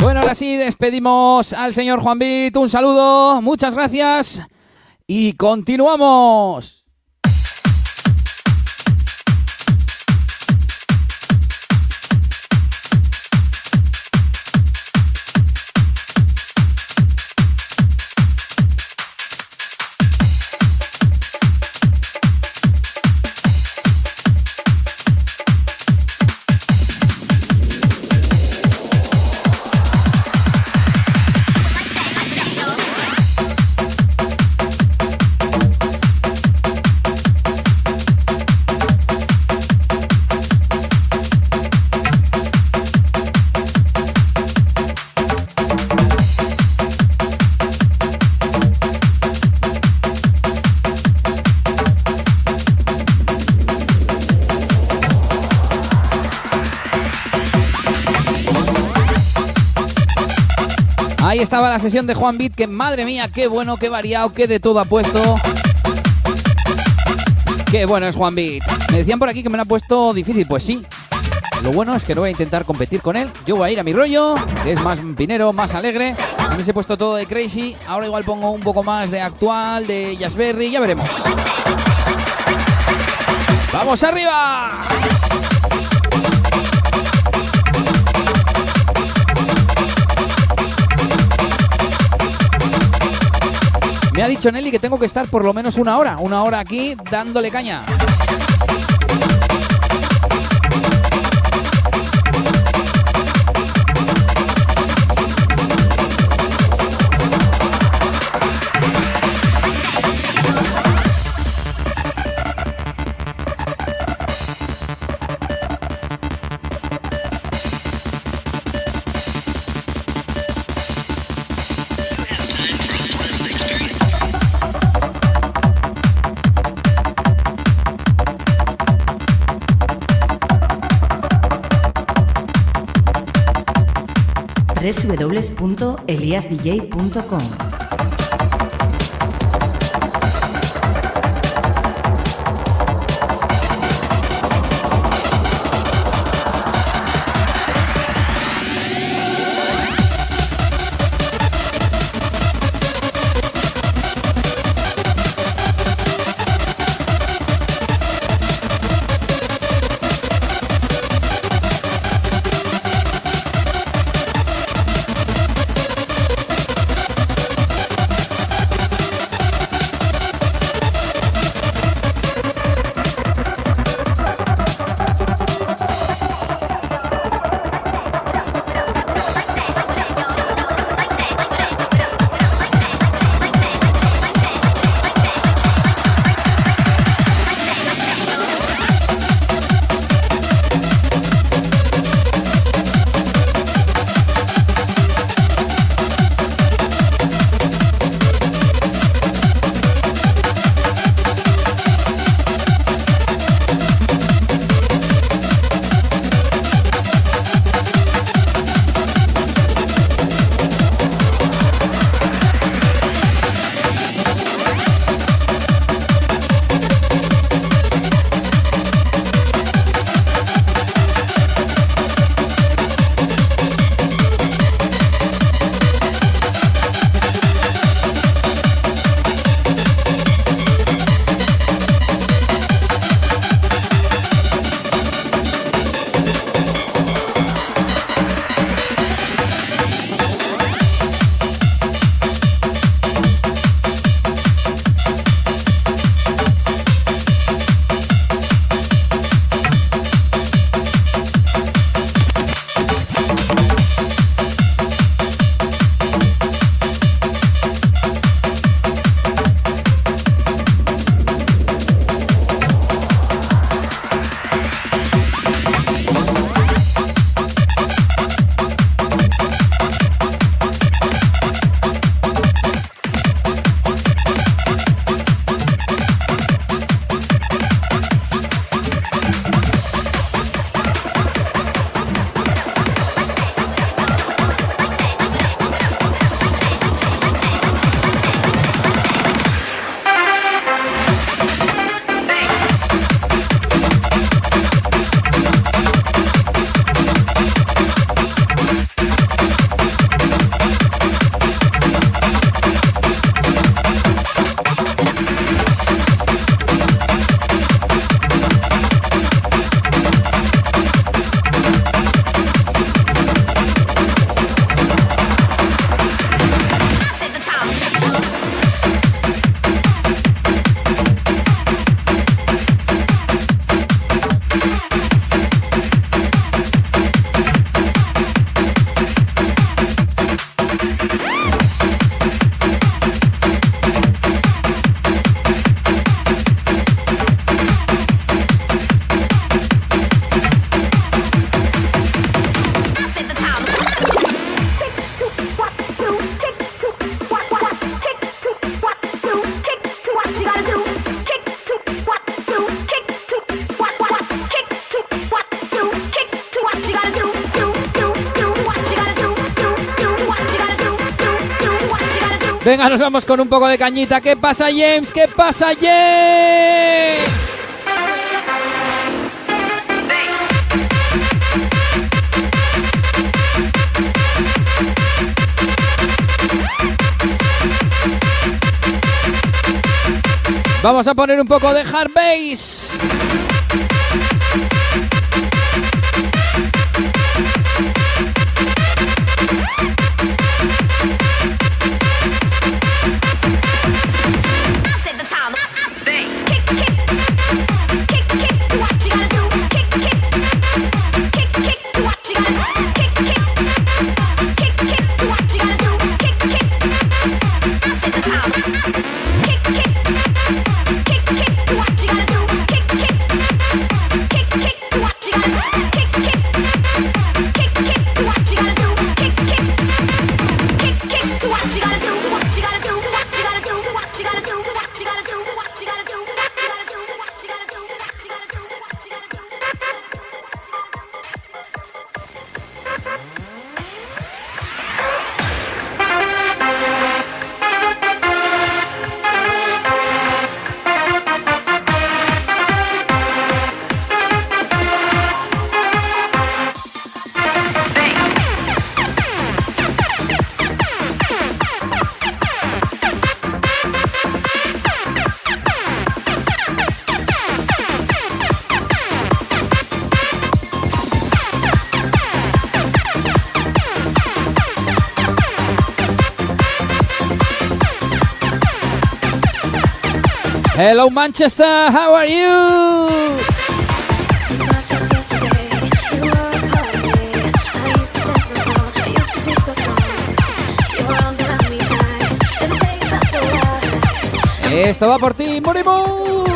Bueno, ahora sí despedimos al señor Juan Bit. Un saludo, muchas gracias y continuamos. Sesión de Juan Bit, que madre mía, qué bueno, qué variado, qué de todo ha puesto. Qué bueno es Juan Bit. Me decían por aquí que me lo ha puesto difícil, pues sí. Lo bueno es que no voy a intentar competir con él. Yo voy a ir a mi rollo, que es más pinero, más alegre. Antes he puesto todo de crazy, ahora igual pongo un poco más de actual, de Jazzberry, ya veremos. ¡Vamos arriba! Me ha dicho Nelly que tengo que estar por lo menos una hora, una hora aquí dándole caña. www.eliasdj.com Venga, nos vamos con un poco de cañita. ¿Qué pasa, James? ¿Qué pasa, James? Vamos a poner un poco de hard bass. Hello Manchester, how are you? Esto va por ti, Morimu.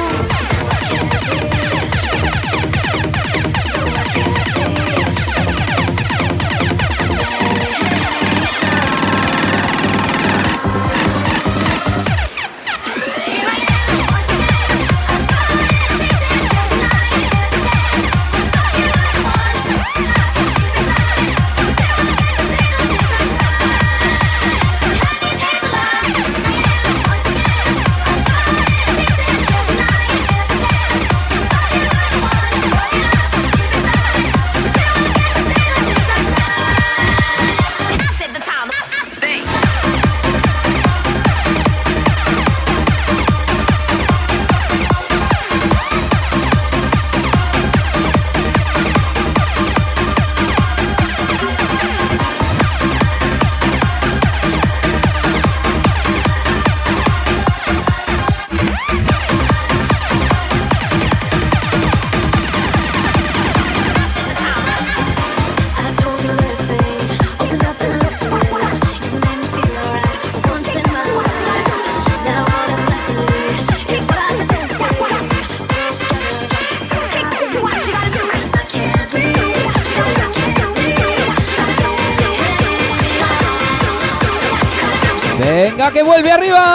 Que vuelve arriba.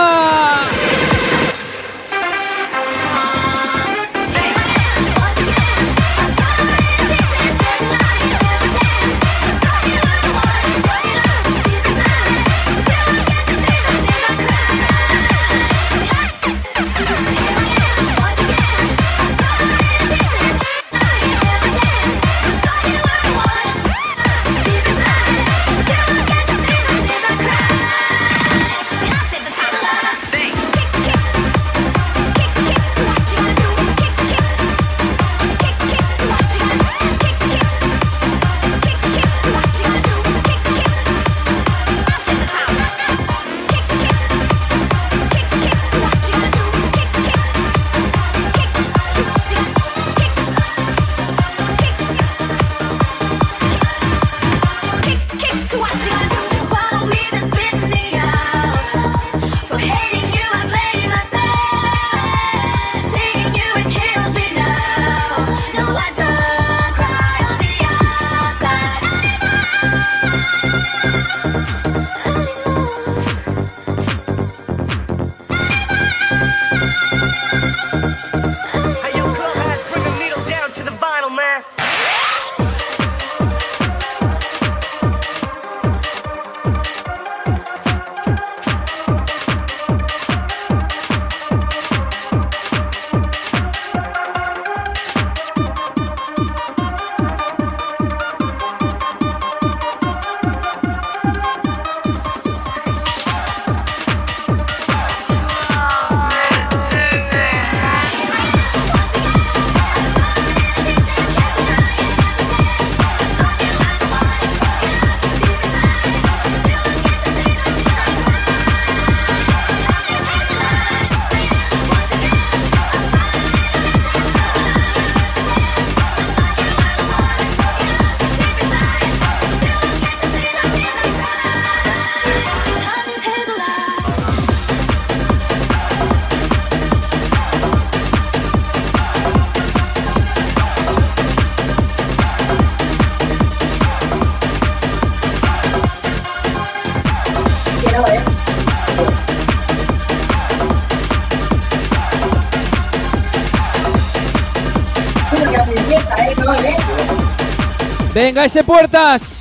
Venga, ese puertas.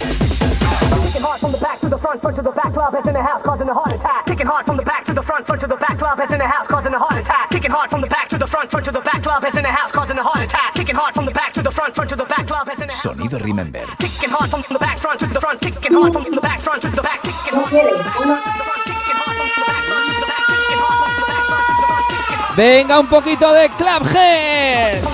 Sonido Remember. Venga un poquito de Clubhead.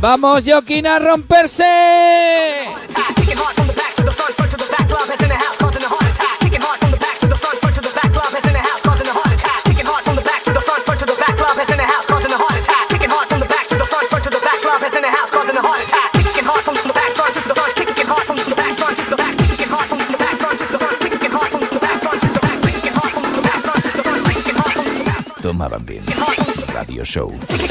Vamos, Joaquín, a romperse. Tomaban bien. Radio Show.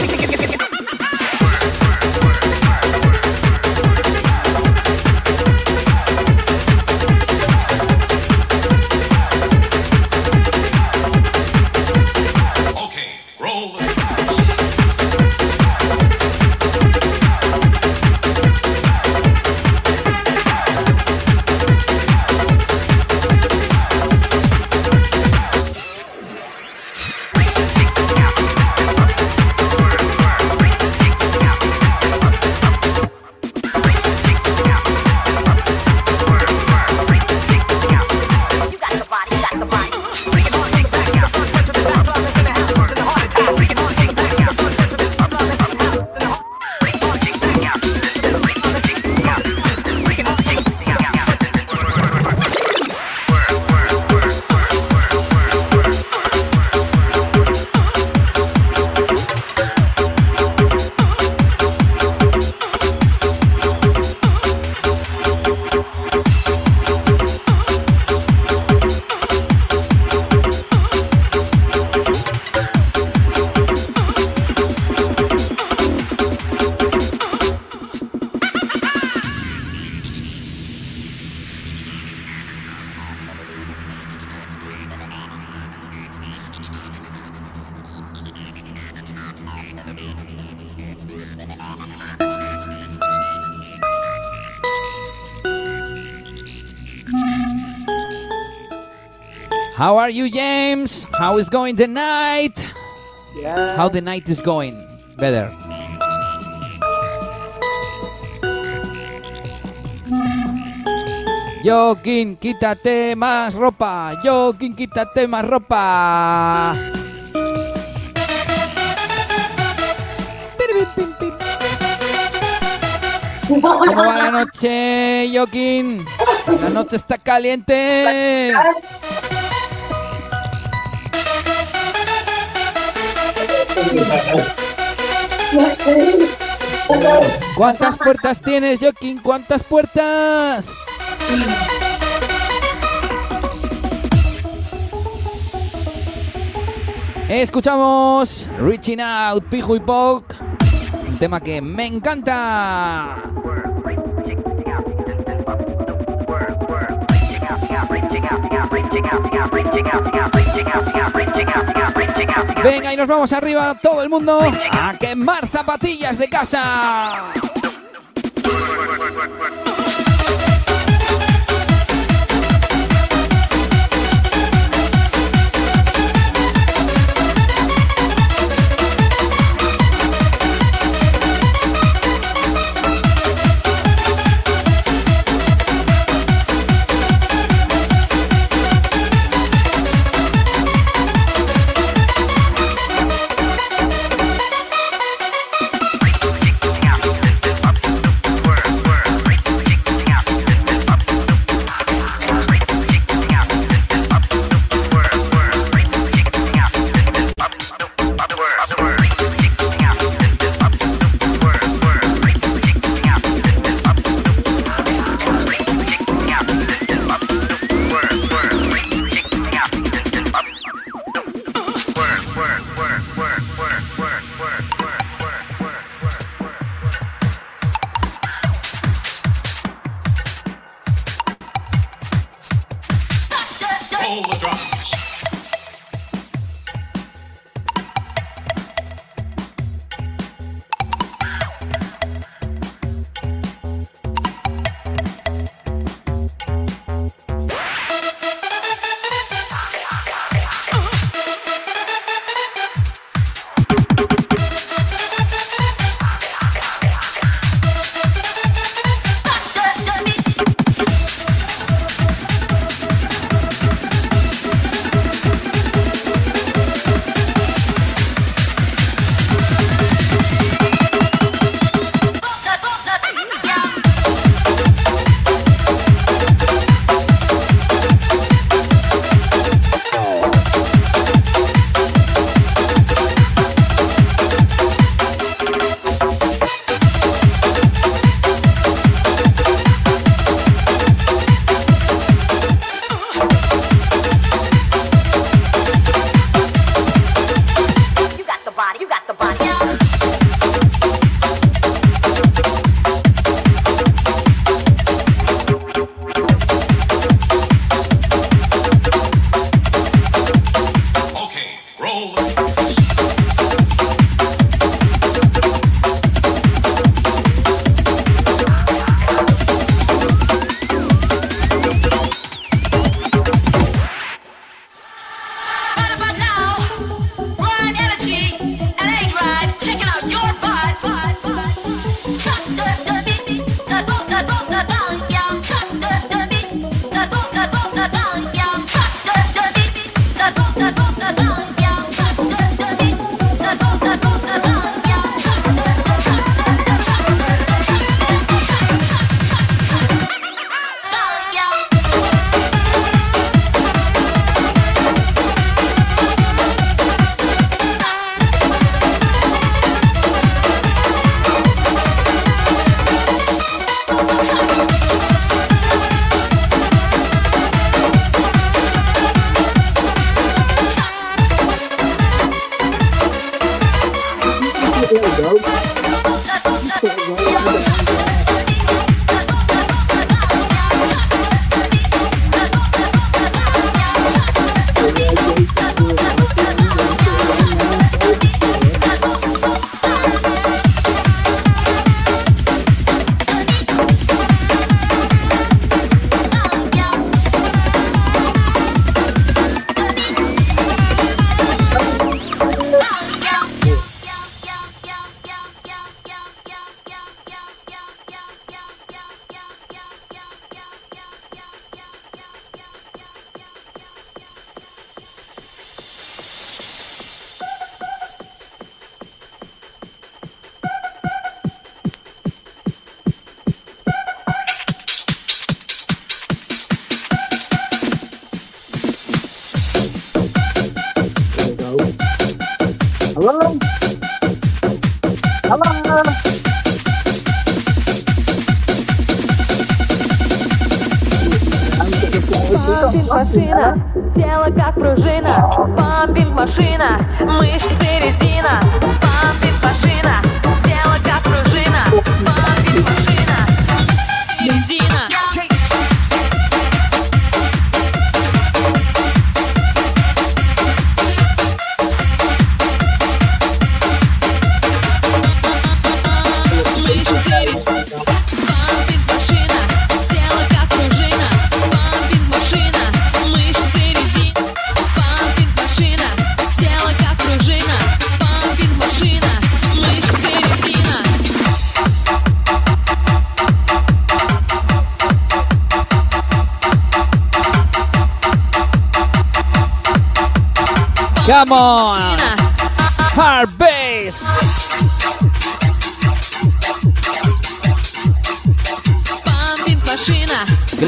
is going the night? Yeah. How the night is going? Better. Joaquín, quítate más ropa. Joaquín, quítate más ropa. ¿Cómo va la noche, Joaquín? La noche está caliente. ¿Cuántas puertas tienes, Joaquín? ¿Cuántas puertas? Escuchamos Reaching Out, Pijo y Pog, un tema que me encanta. Venga, y nos vamos arriba todo el mundo a quemar zapatillas de casa.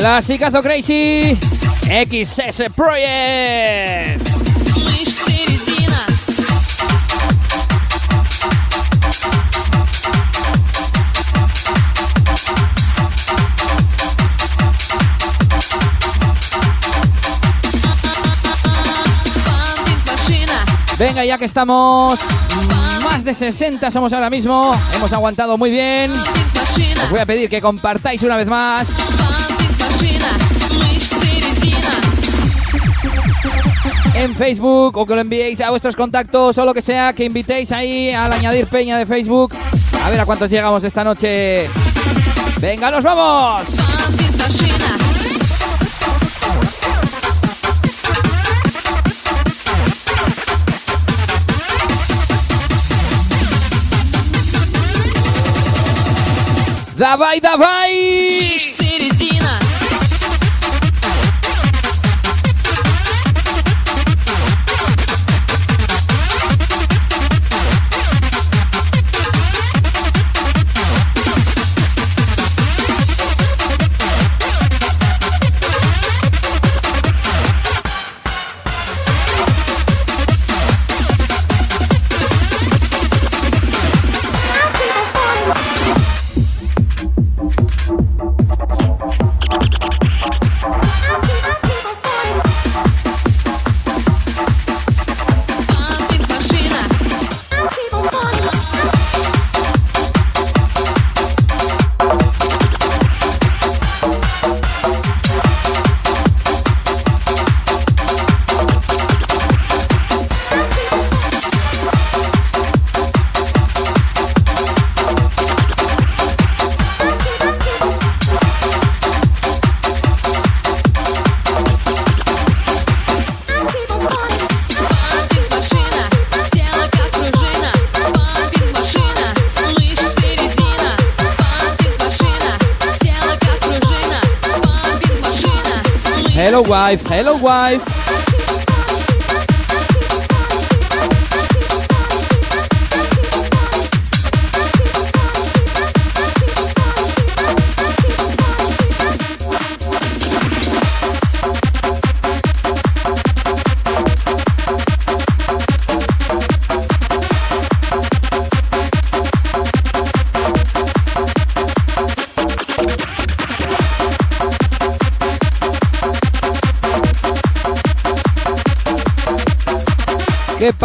Clasicazo Crazy XS Project. Venga, ya que estamos más de 60 somos ahora mismo, hemos aguantado muy bien. Os voy a pedir que compartáis una vez más en Facebook o que lo enviéis a vuestros contactos o lo que sea, que invitéis ahí al añadir peña de Facebook. A ver a cuántos llegamos esta noche. ¡Venga, nos vamos! ¡Davai, davai!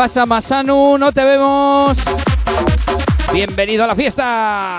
Pasa, Masanu? No te vemos. Bienvenido a la fiesta.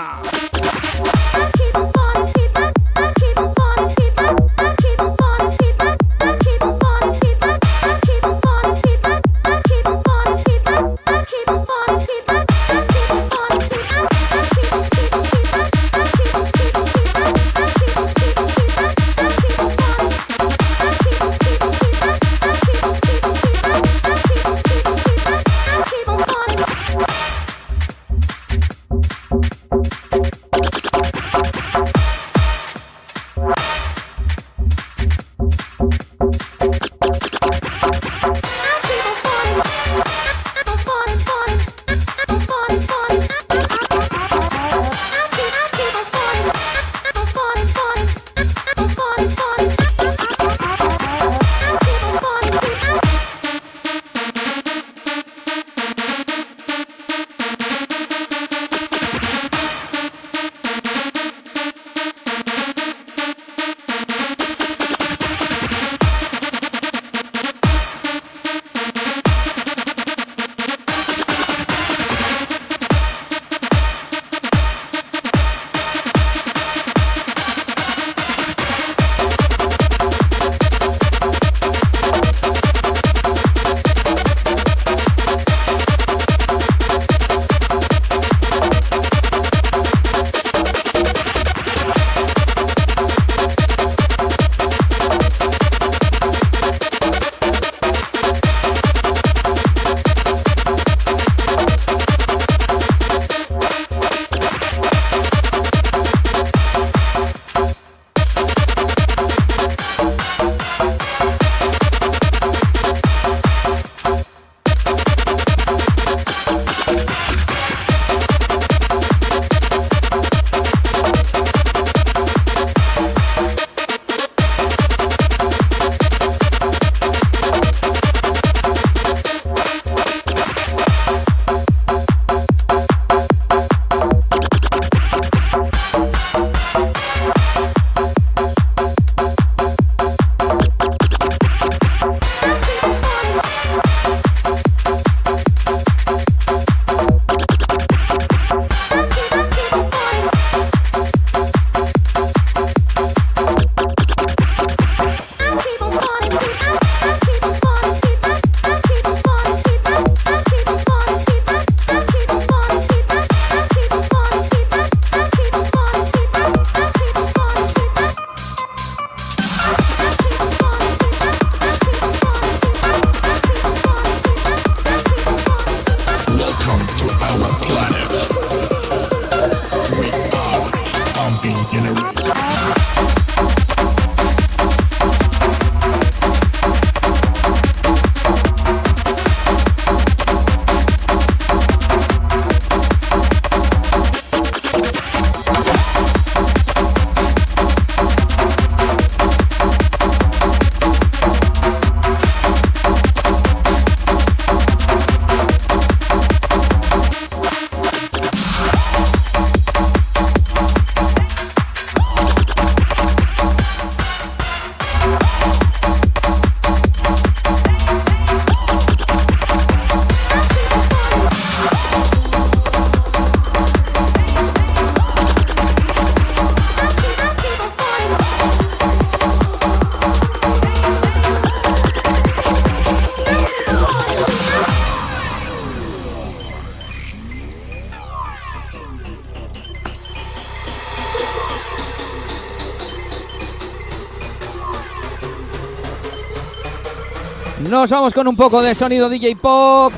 Vamos con un poco de sonido DJ Pop.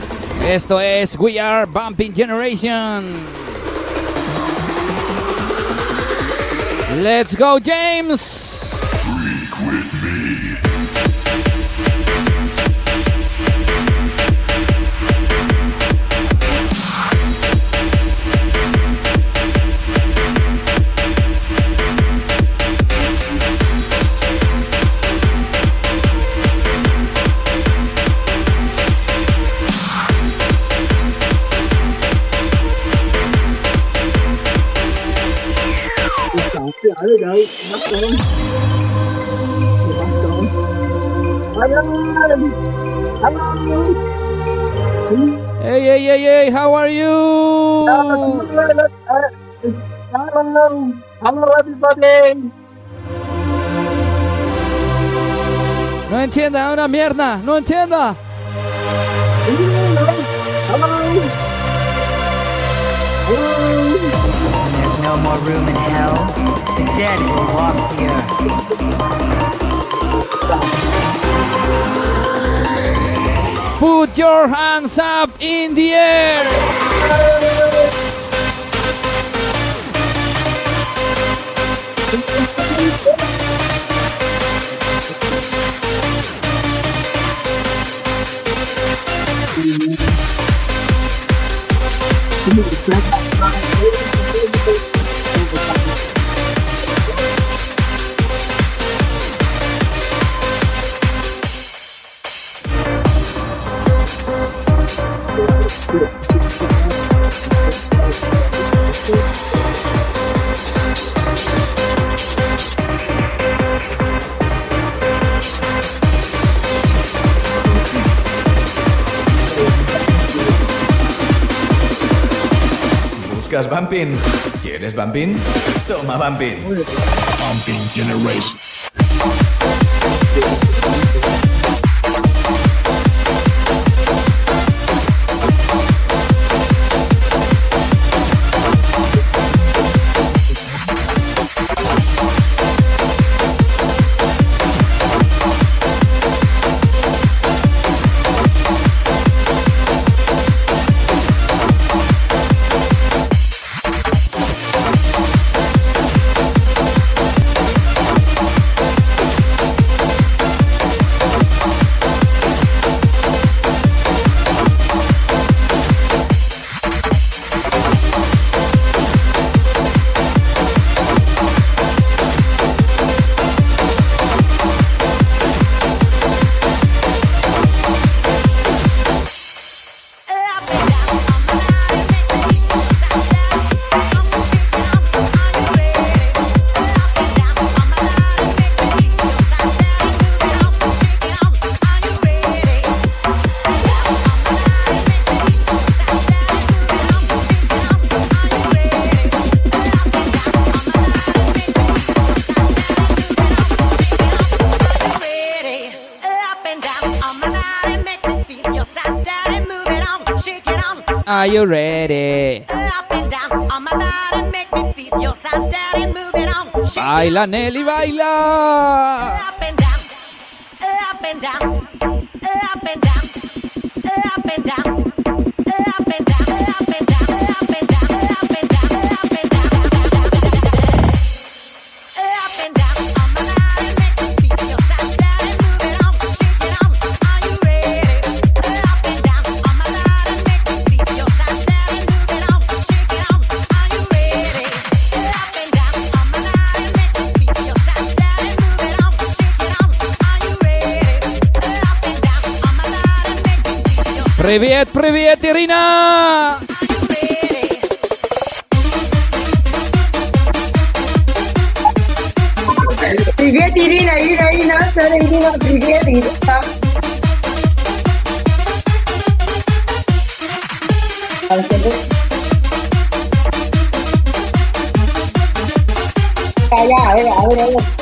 Esto es We Are Bumping Generation. Let's go, James. Hello, hello everybody. No entienda una mierda, no entienda. There's no more room in hell. The dead will walk here. Put your hands up in the air. ¿Buscas Bumping? ¿Quieres Bumping? Toma Bumping. Pumping generation. You ready? Baila Nelly, baila. Привет, привет, Ирина! Привет, Ирина, Ирина, Ирина, Сара, Ирина, привет, Ирина. Ya, ya, a ver, a ver, a ver.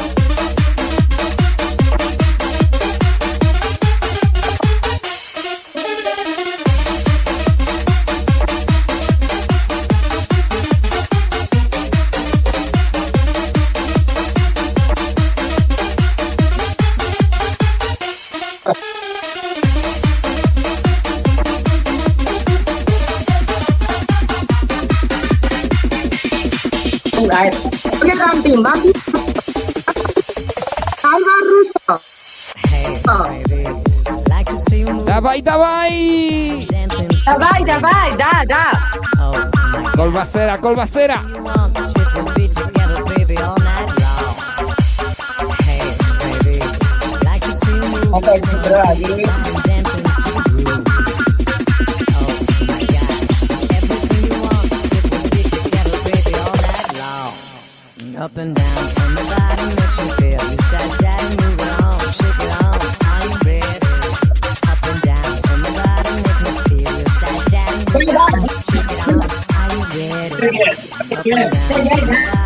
Dawaj, dawaj! Dawaj, dawaj, da, da! Kolbasera, kolbasera! Vamos ver se Obrigada.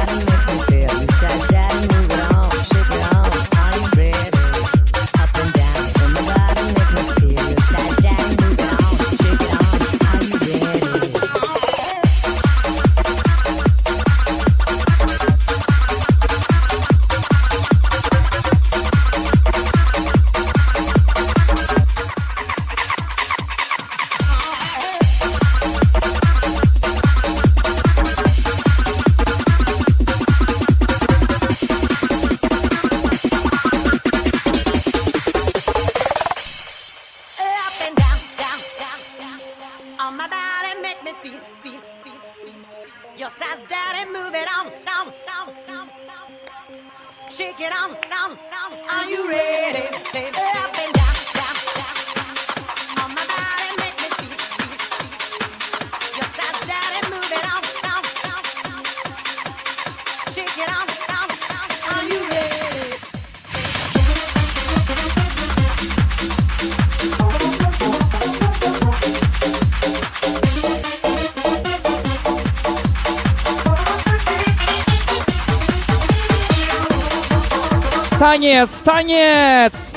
танец, танец!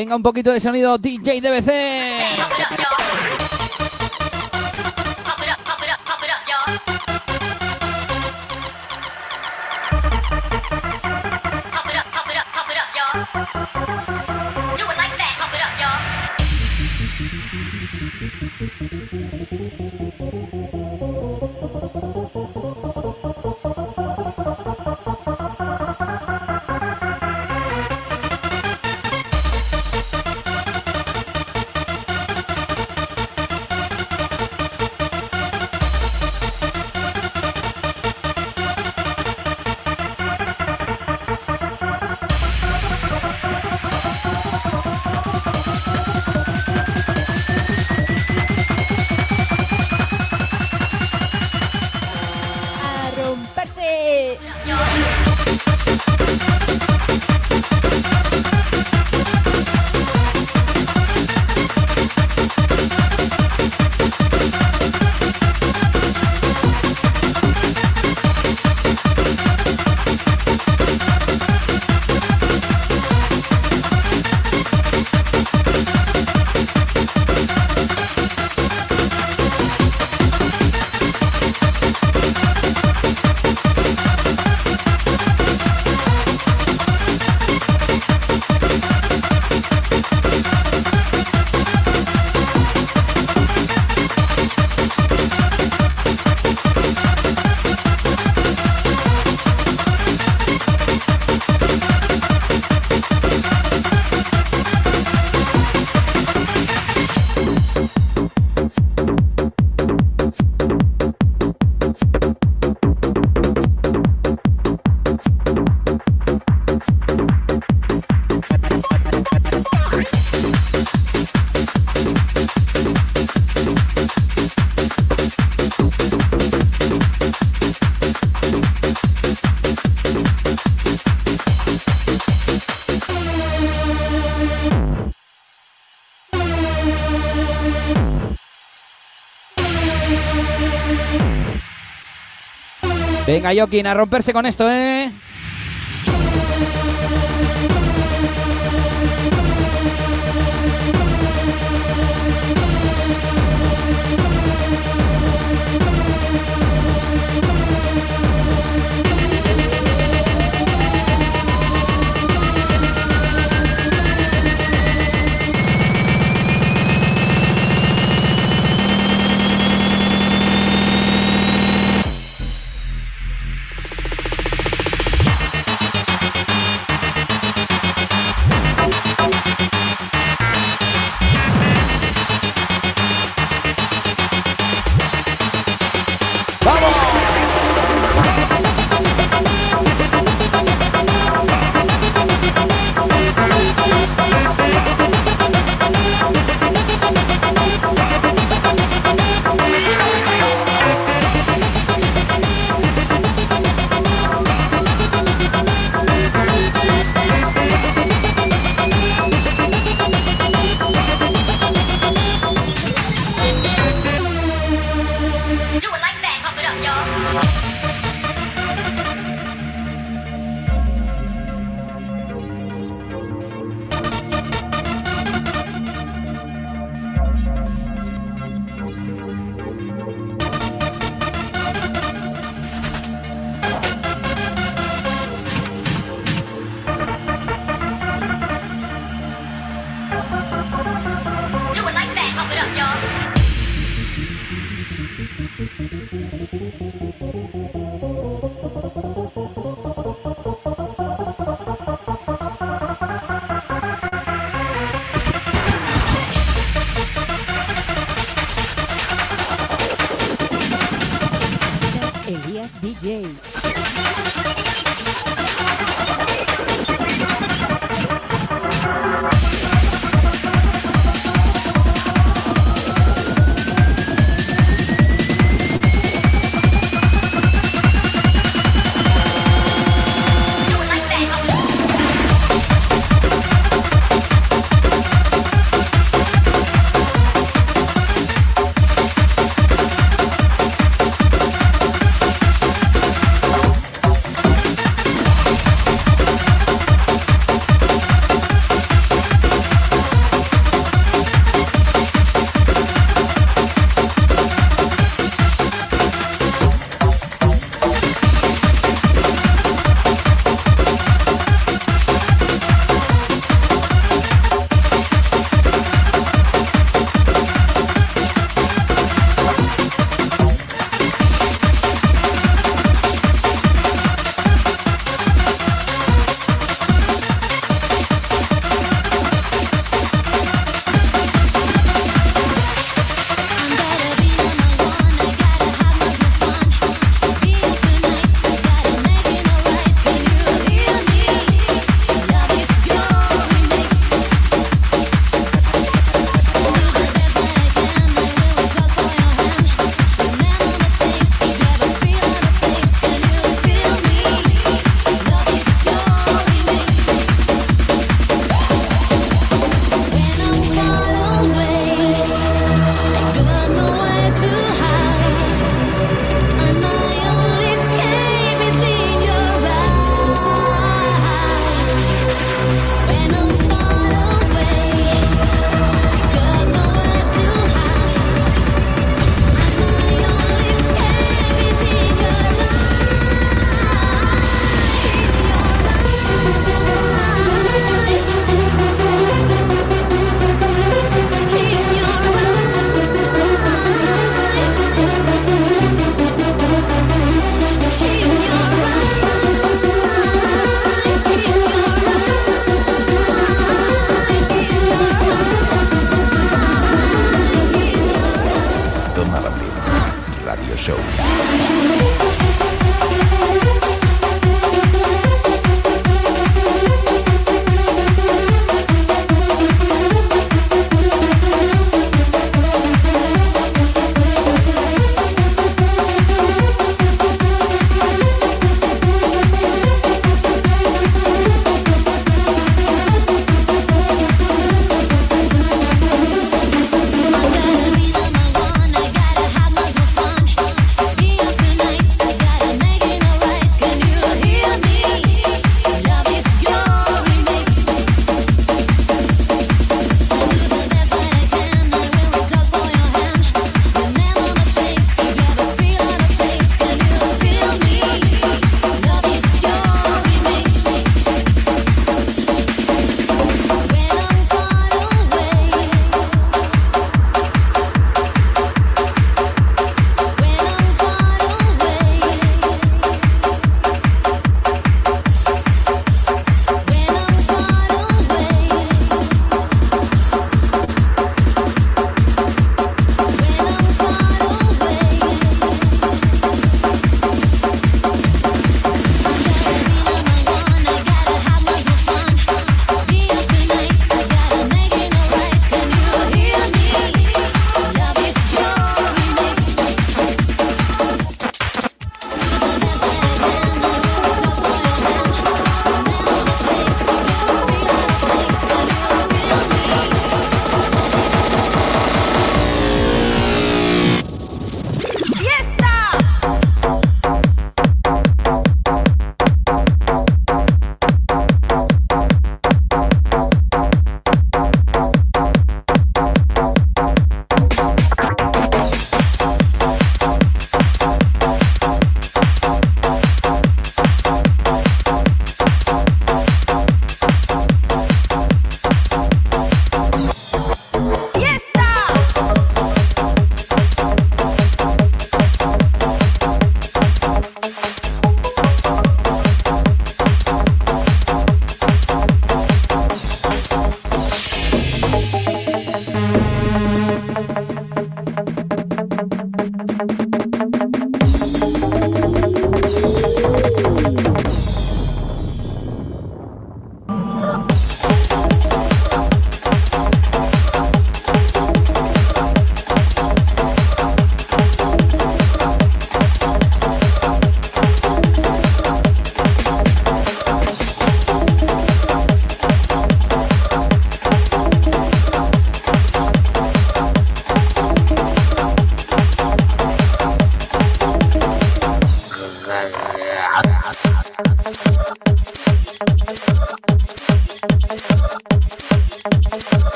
Venga, un poquito de sonido DJ DBC. Venga, Joaquín, a romperse con esto, ¿eh?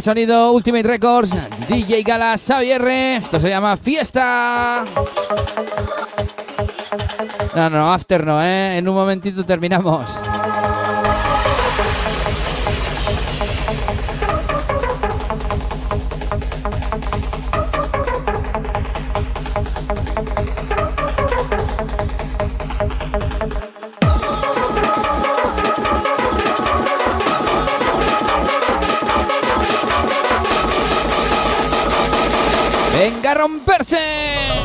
Sonido Ultimate Records, DJ Gala Xavier. Esto se llama Fiesta. No, no, after no, ¿eh? En un momentito terminamos. A romperse.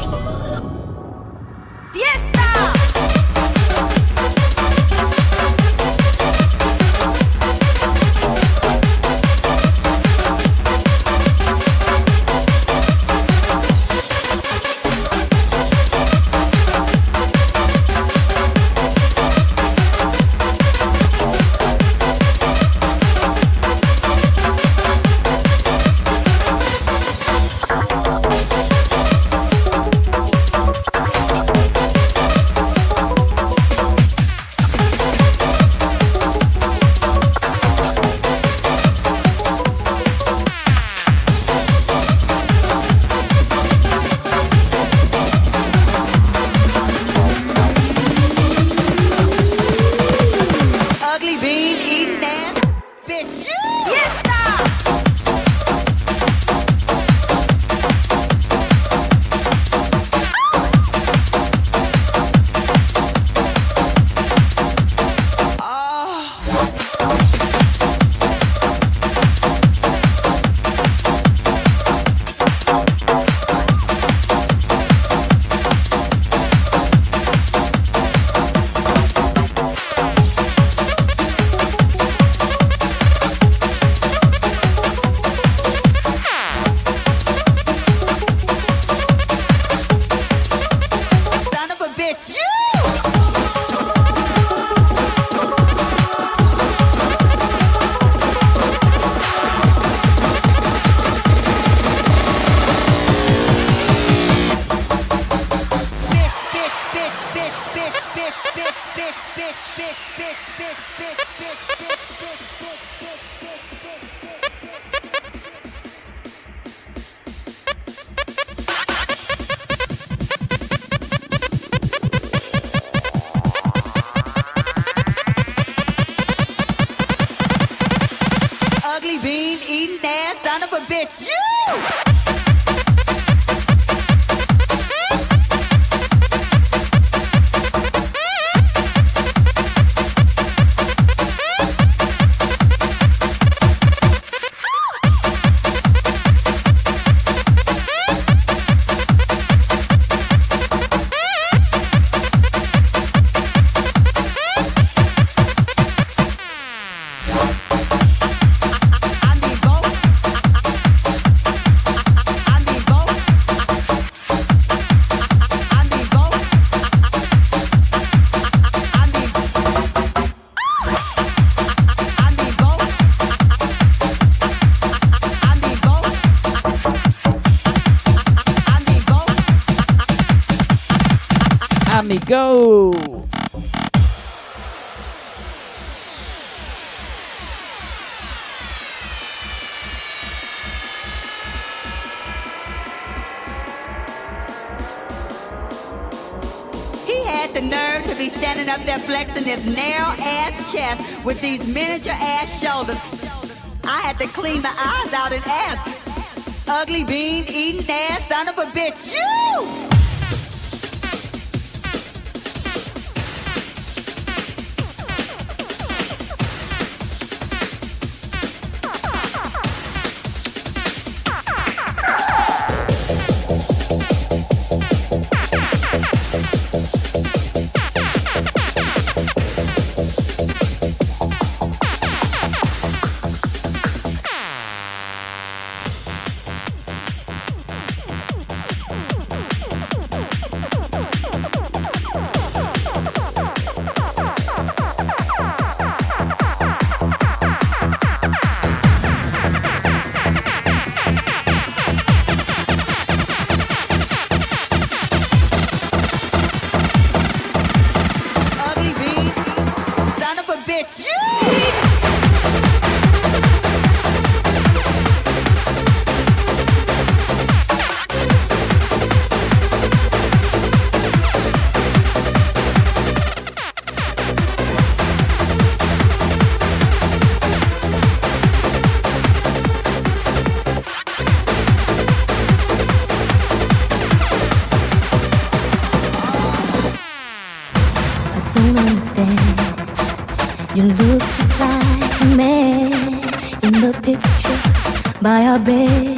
by our bed.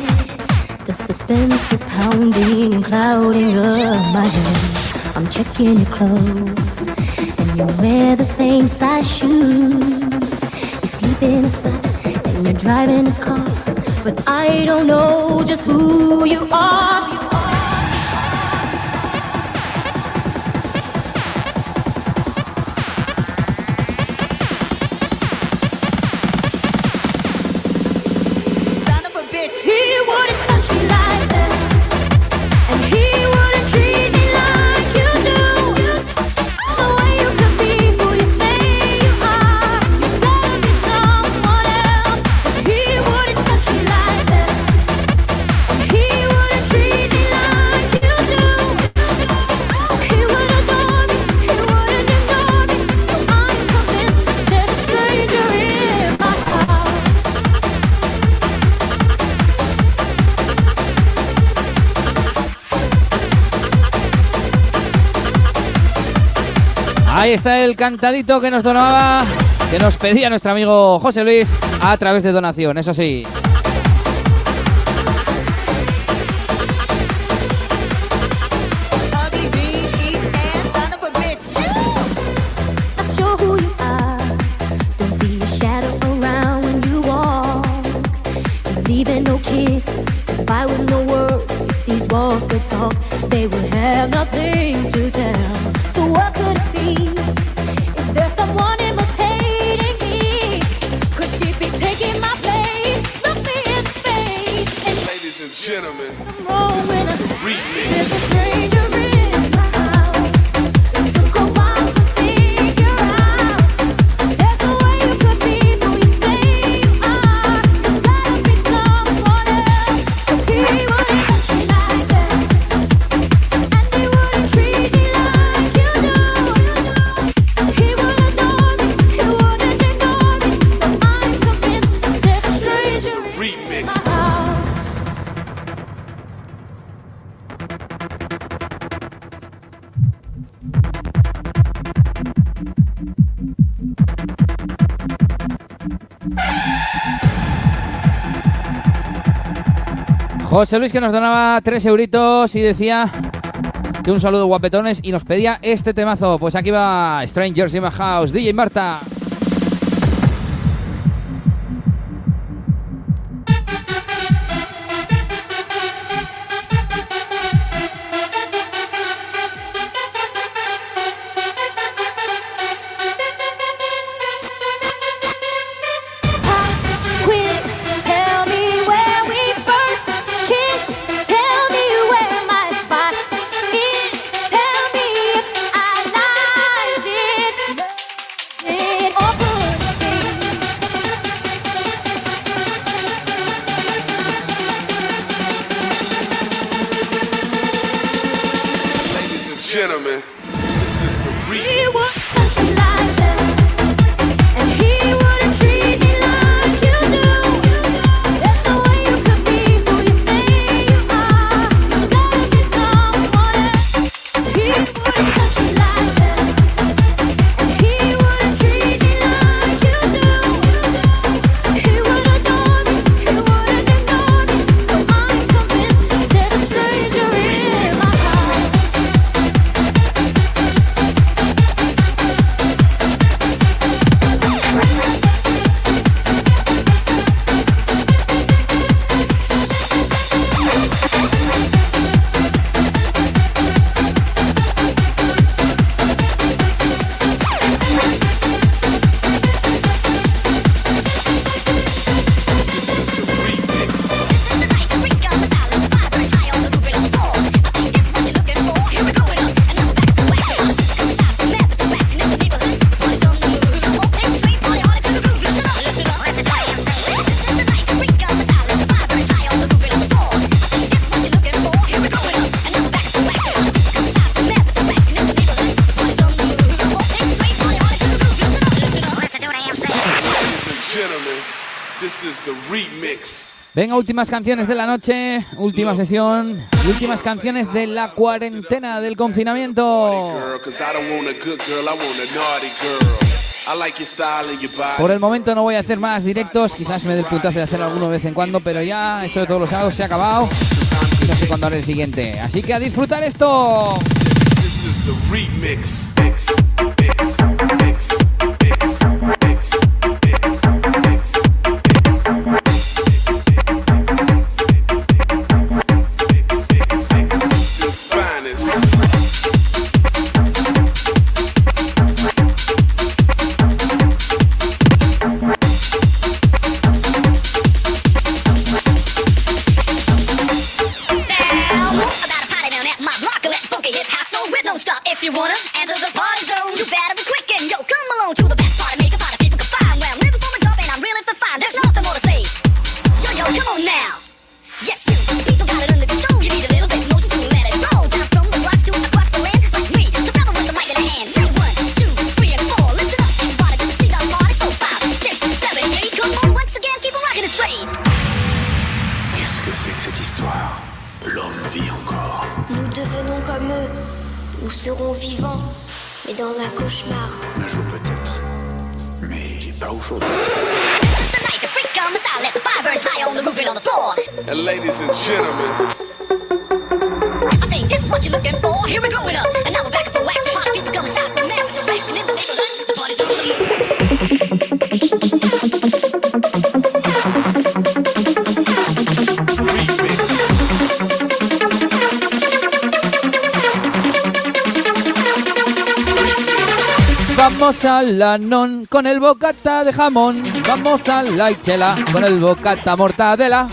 The suspense is pounding and clouding up my head. I'm checking your clothes, and you wear the same size shoes. You sleep in a spot, and you're driving this car, but I don't know just who you are. Ahí está el cantadito que nos donaba, que nos pedía nuestro amigo José Luis a través de donación, eso sí. José Luis que nos donaba 3 euritos y decía que un saludo guapetones y nos pedía este temazo. Pues aquí va Strangers in my house, DJ Marta. momentum man. últimas canciones de la noche, última sesión, últimas canciones de la cuarentena, del confinamiento. Por el momento no voy a hacer más directos, quizás me dé el puntazo de hacer alguno de vez en cuando, pero ya eso de todos los sábados se ha acabado. No sé cuándo haré el siguiente. Así que a disfrutar esto. This is the remix. Dans un cauchemar. Un jour peut-être. Mais pas aujourd'hui. This is the night the freaks come inside. Let the fire burn high on the roof and on the floor. And ladies and gentlemen, I think this is what you're looking for. Here we're growing up, and now we're back for wax. Party people come inside from every direction in the neighborhood. The party's on the move. Vamos a la non con el bocata de jamón. Vamos a la ichela con el bocata mortadela.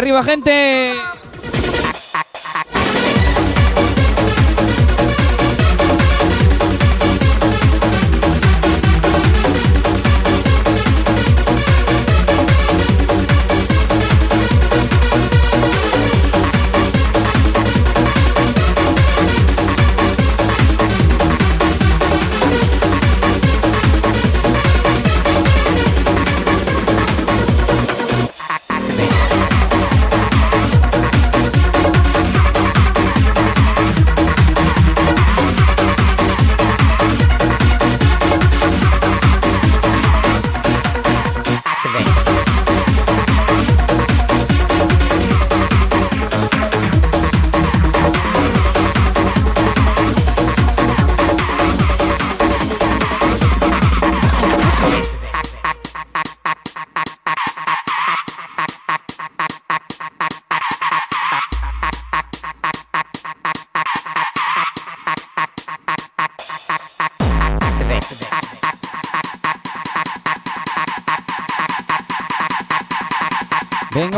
Arriba, gente.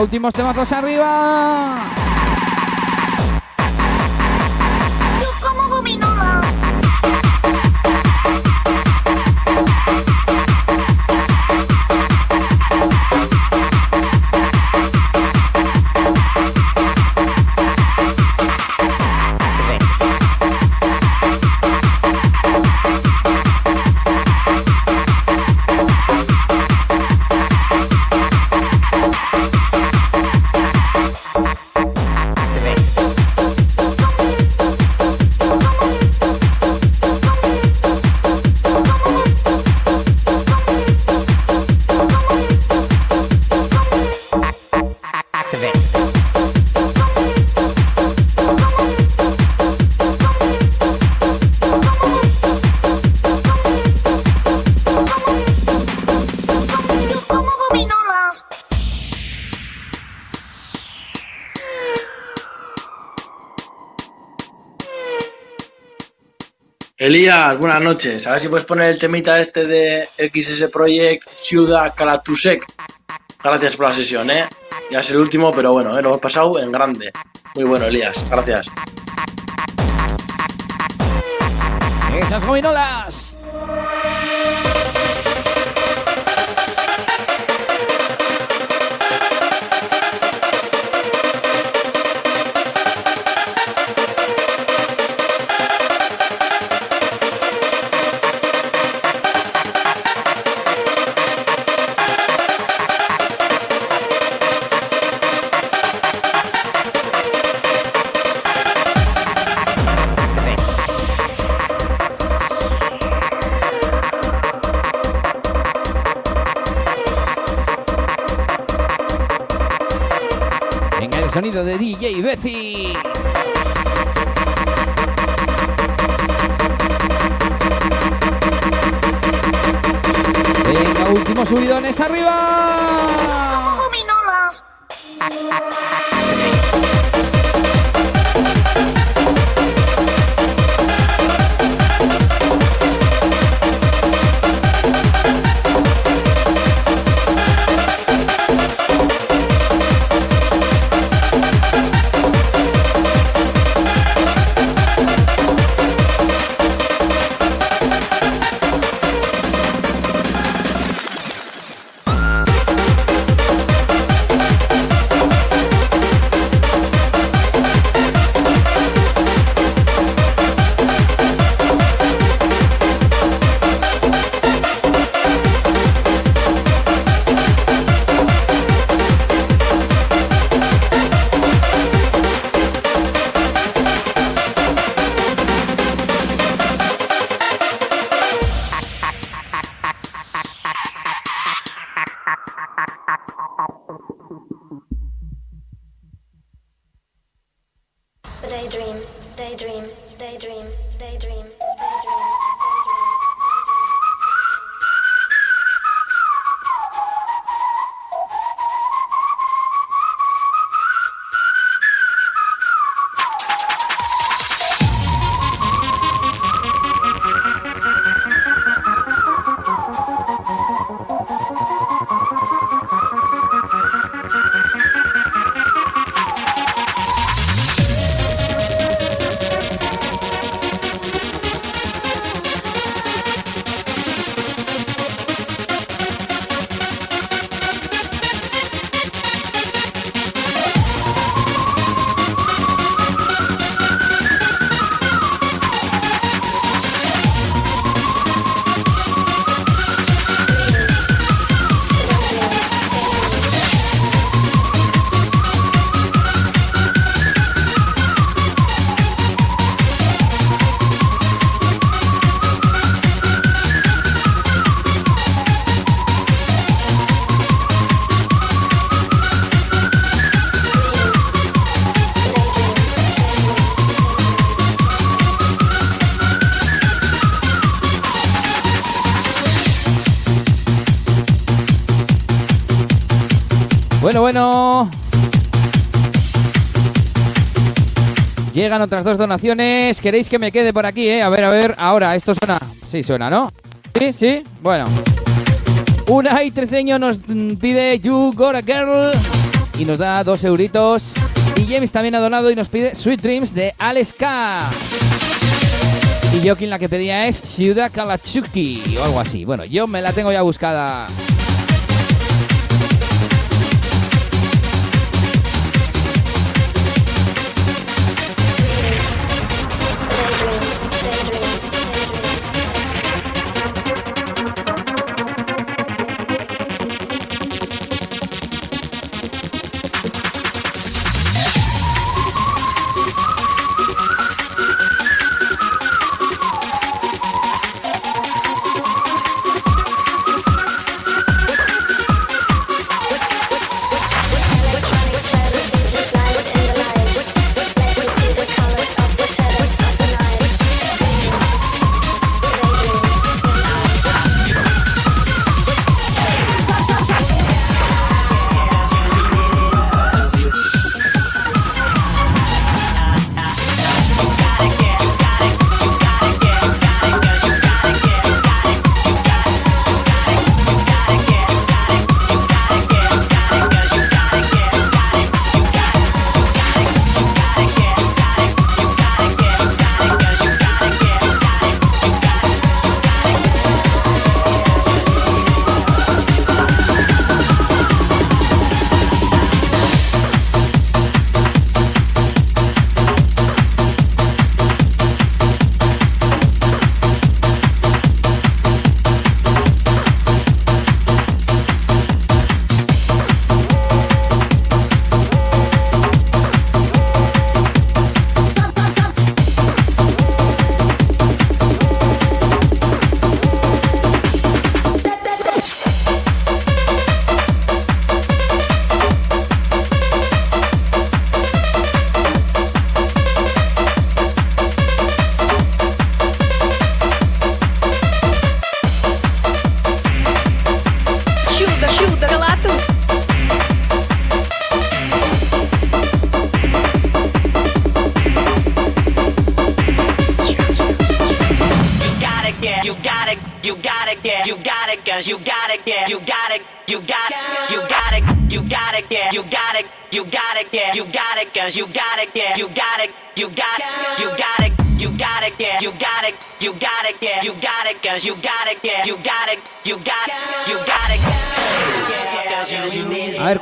Últimos temazos arriba. Elías, buenas noches. A ver si puedes poner el temita este de XS Project Ciudad Kalatusek. Gracias por la sesión, ¿eh? Ya es el último, pero bueno, ¿eh? lo hemos pasado en grande. Muy bueno, Elías. Gracias. Esas gominolas. Sonido de DJ Bezi. Venga, últimos subidones arriba. Llegan otras dos donaciones. ¿Queréis que me quede por aquí, eh? A ver, a ver. Ahora, esto suena. Sí, suena, ¿no? Sí, sí. Bueno. Unai Treceño nos pide You Got a Girl. y nos da dos euritos. Y James también ha donado y nos pide Sweet Dreams de Alex K. Y Joaquín la que pedía es Ciudad Kalachuki o algo así. Bueno, yo me la tengo ya buscada.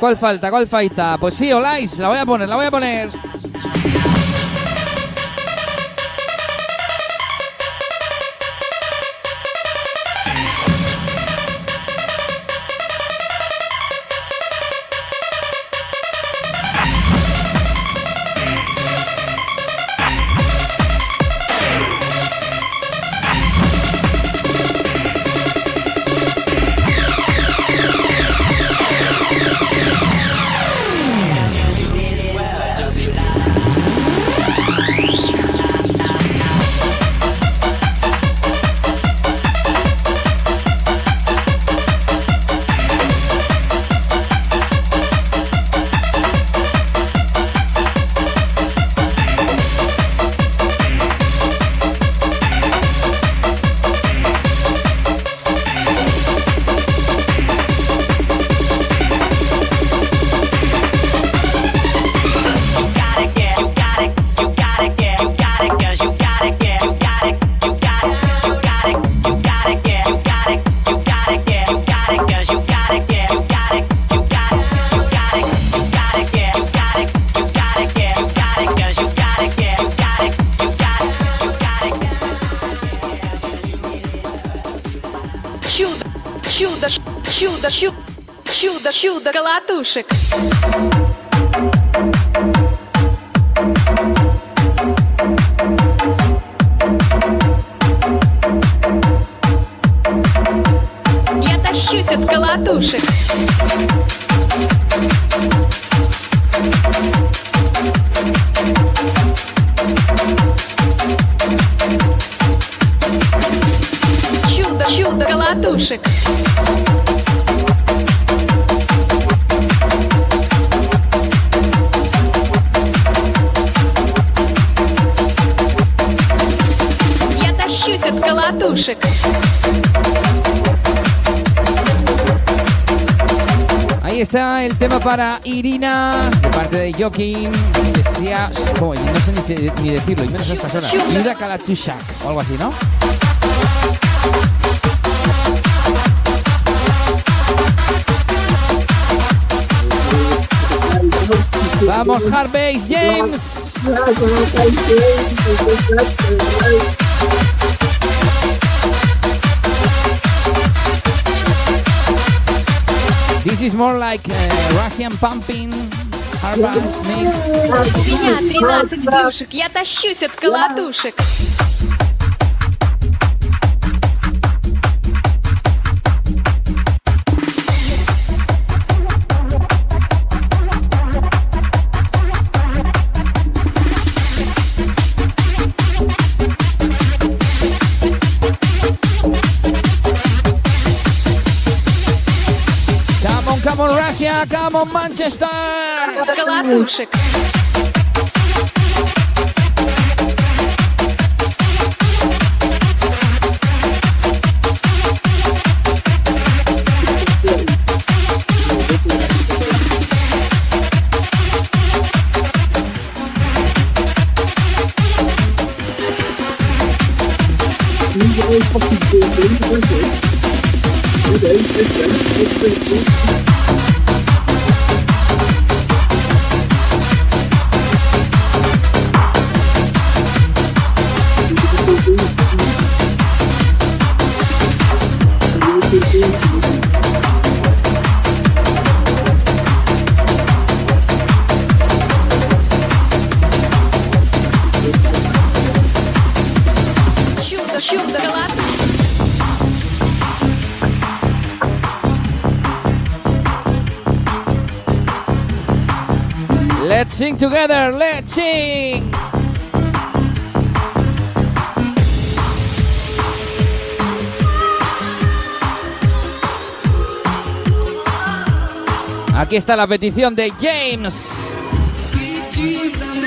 ¿Cuál falta? ¿Cuál falta? Pues sí, Olais, la voy a poner, la voy a poner. колотушек. Я тащусь от колотушек. Ahí está el tema para Irina, de parte de Joaquín. Sesias- ¿cómo? No sé ni, se- ni decirlo, y menos a estas horas. Yuda Kalatushak, o algo así, ¿no? Vamos, Hardbase James. This is more like uh, Russian pumping hardbase mix. У меня 13 плюшек, я тащусь от колотушек. on, Russia, come on, Manchester. От колотушек. Чудо, Sing together, let's sing. Aquí está la petición de James. Sweet dreams are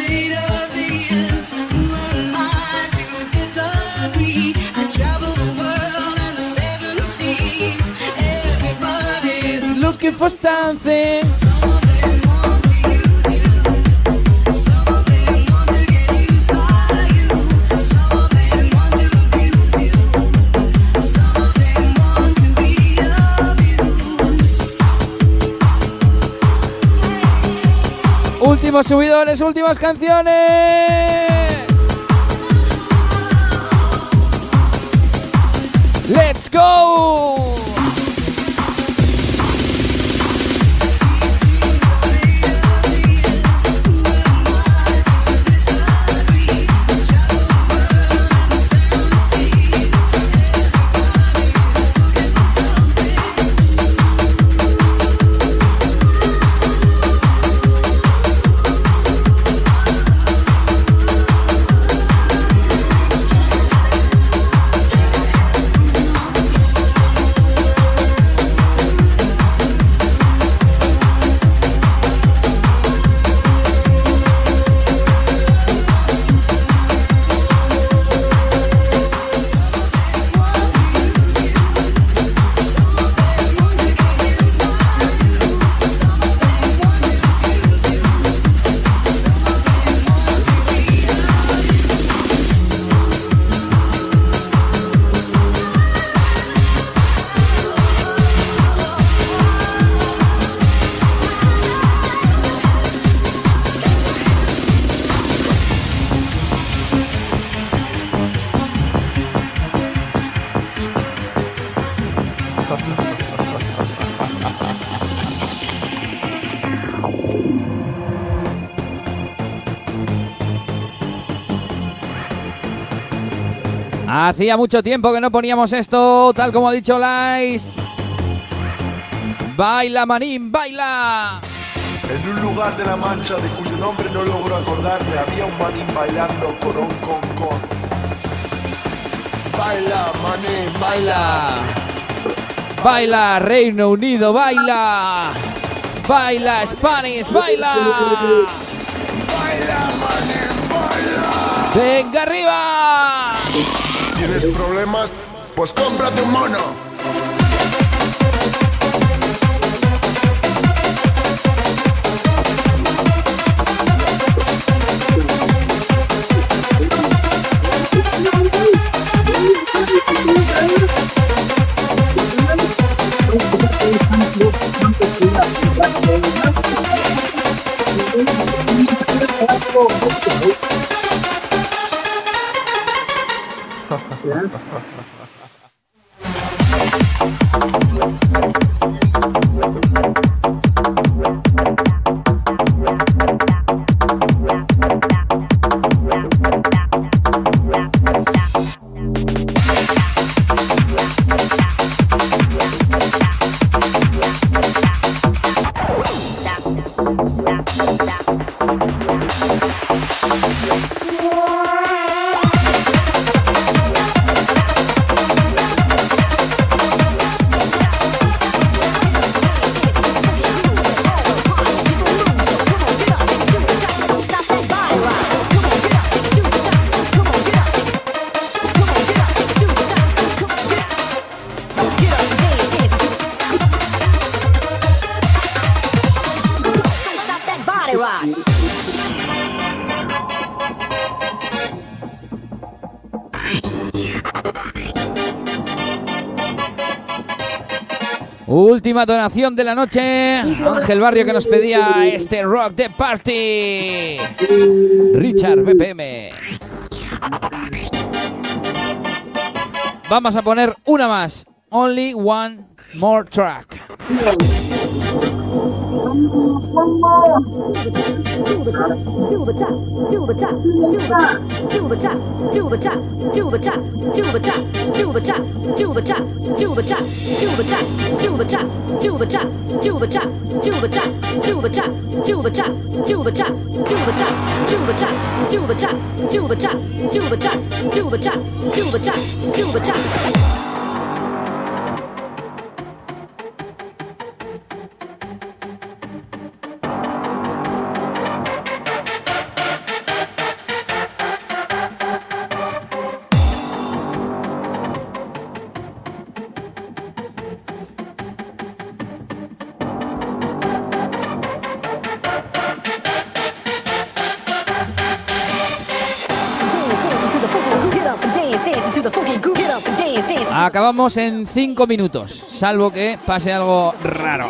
Últimos subidores, últimas canciones. Let's go. Hacía mucho tiempo que no poníamos esto, tal como ha dicho Lais. Baila, manín, baila. En un lugar de la Mancha de cuyo nombre no logro acordarme, había un manín bailando corón con con. Baila, manín, Baila. Baila, Reino Unido, baila. Baila, Spanish, baila. Venga arriba. ¿Tienes problemas? Pues cómprate un mono. yeah. Última donación de la noche. Ángel Barrio que nos pedía este rock de party. Richard BPM. Vamos a poner una más. Only one more track. Acabamos en 5 minutos, salvo que pase algo raro. Dance, dance to the funky groove. Get up and dance, dance to the funky groove. Get up and dance, dance to the funky groove. To the funky groove. To the funky groove. To the en 5 minutos, salvo que pase algo raro.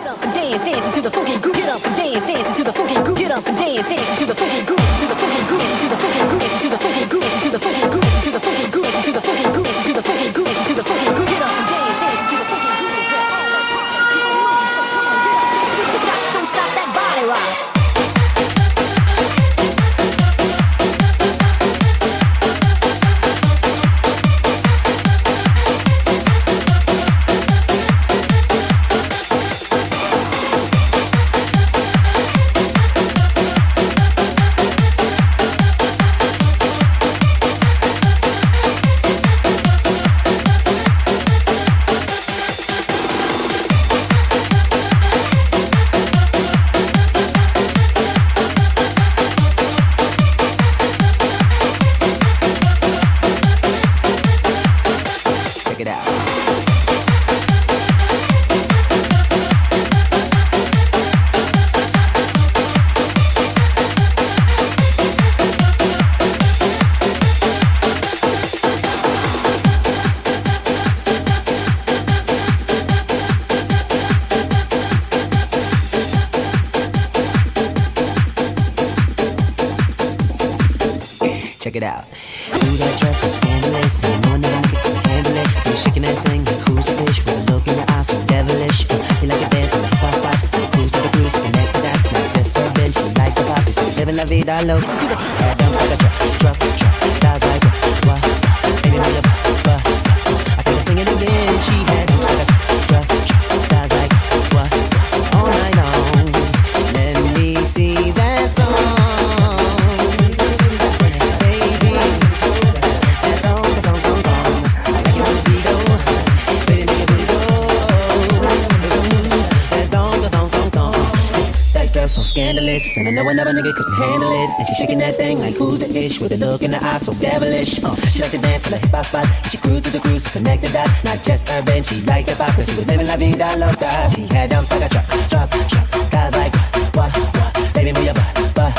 Scandalous, and I know another nigga couldn't handle it. And she shaking that thing like who's the ish with a look in the eye so devilish. Uh, she like to dance to the hip hop spots, and she cruise to the cruise to connect the dots. Not just urban, she liked the pop 'cause she was living la vida loca. She had dumps like a truck, truck, truck. Guys like what, what, baby move your butt, butt.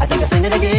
I think I'll sing it again.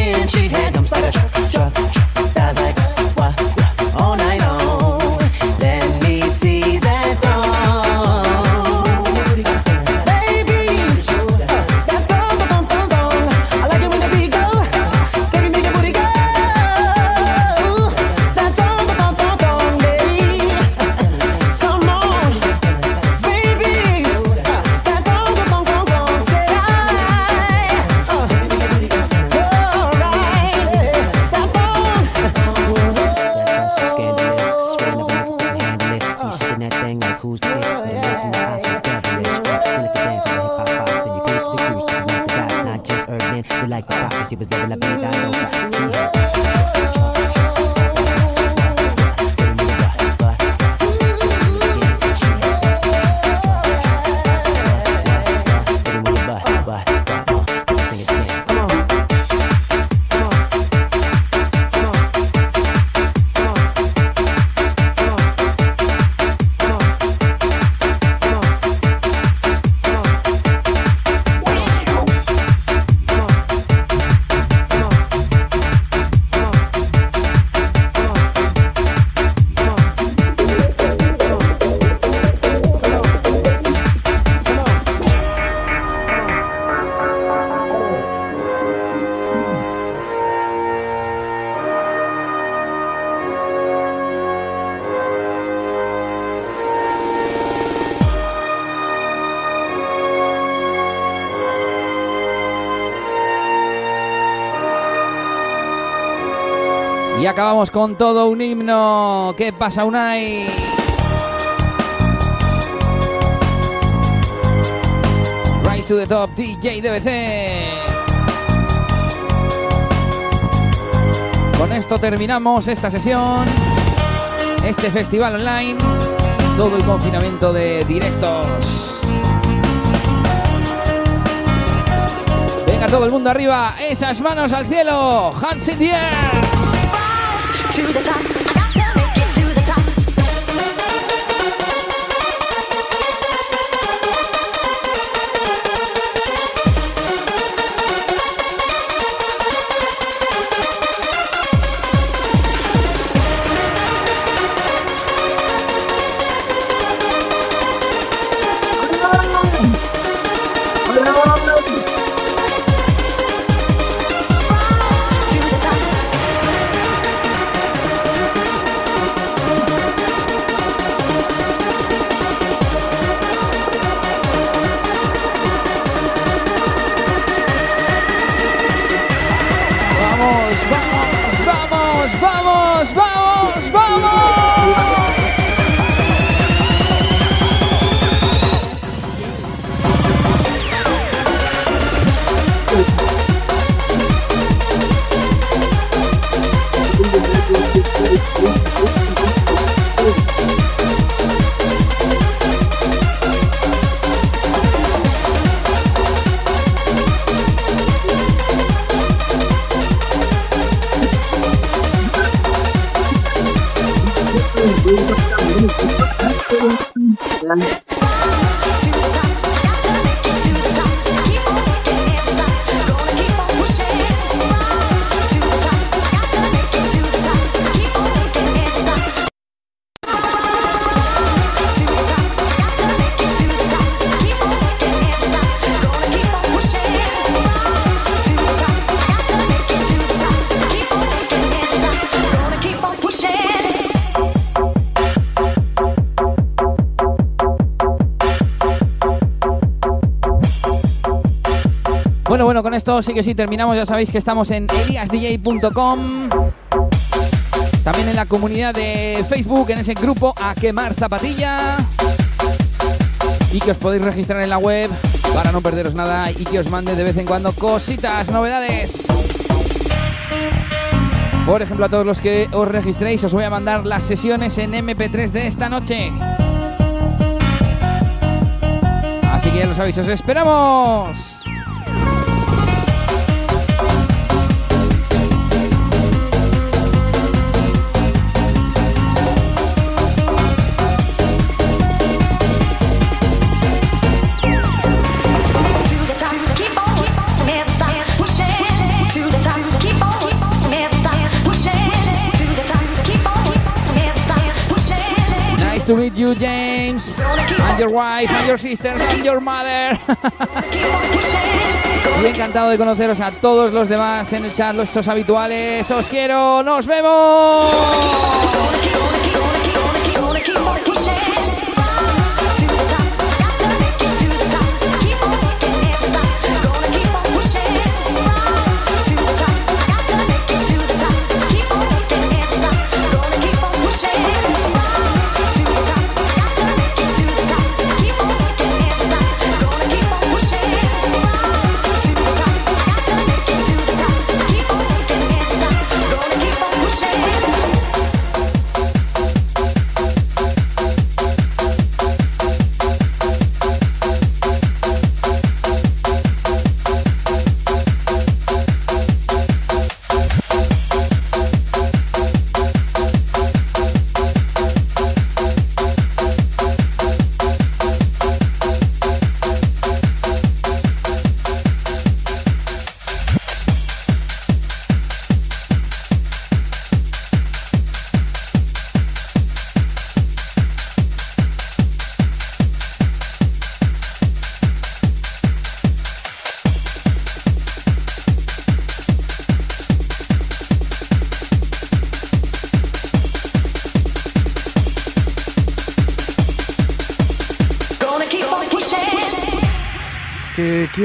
Acabamos con todo un himno. ¿Qué pasa, Unai? Rise to the top, DJ DBC. Con esto terminamos esta sesión, este festival online, todo el confinamiento de directos. Venga todo el mundo arriba, esas manos al cielo, hands in. Vamos, Bueno, bueno, con esto sí que sí terminamos. Ya sabéis que estamos en eliasdj.com. También en la comunidad de Facebook, en ese grupo A Quemar Zapatilla. Y que os podéis registrar en la web para no perderos nada y que os mande de vez en cuando cositas, novedades. Por ejemplo, a todos los que os registréis, os voy a mandar las sesiones en MP3 de esta noche. Así que ya lo sabéis, os esperamos. To meet you, James. And your wife, and your sisters, and your mother. y encantado de conoceros a todos los demás en el chat, los habituales. Os quiero, nos vemos.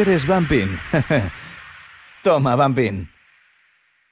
Quieres, Bumpin? Toma, Bumpin.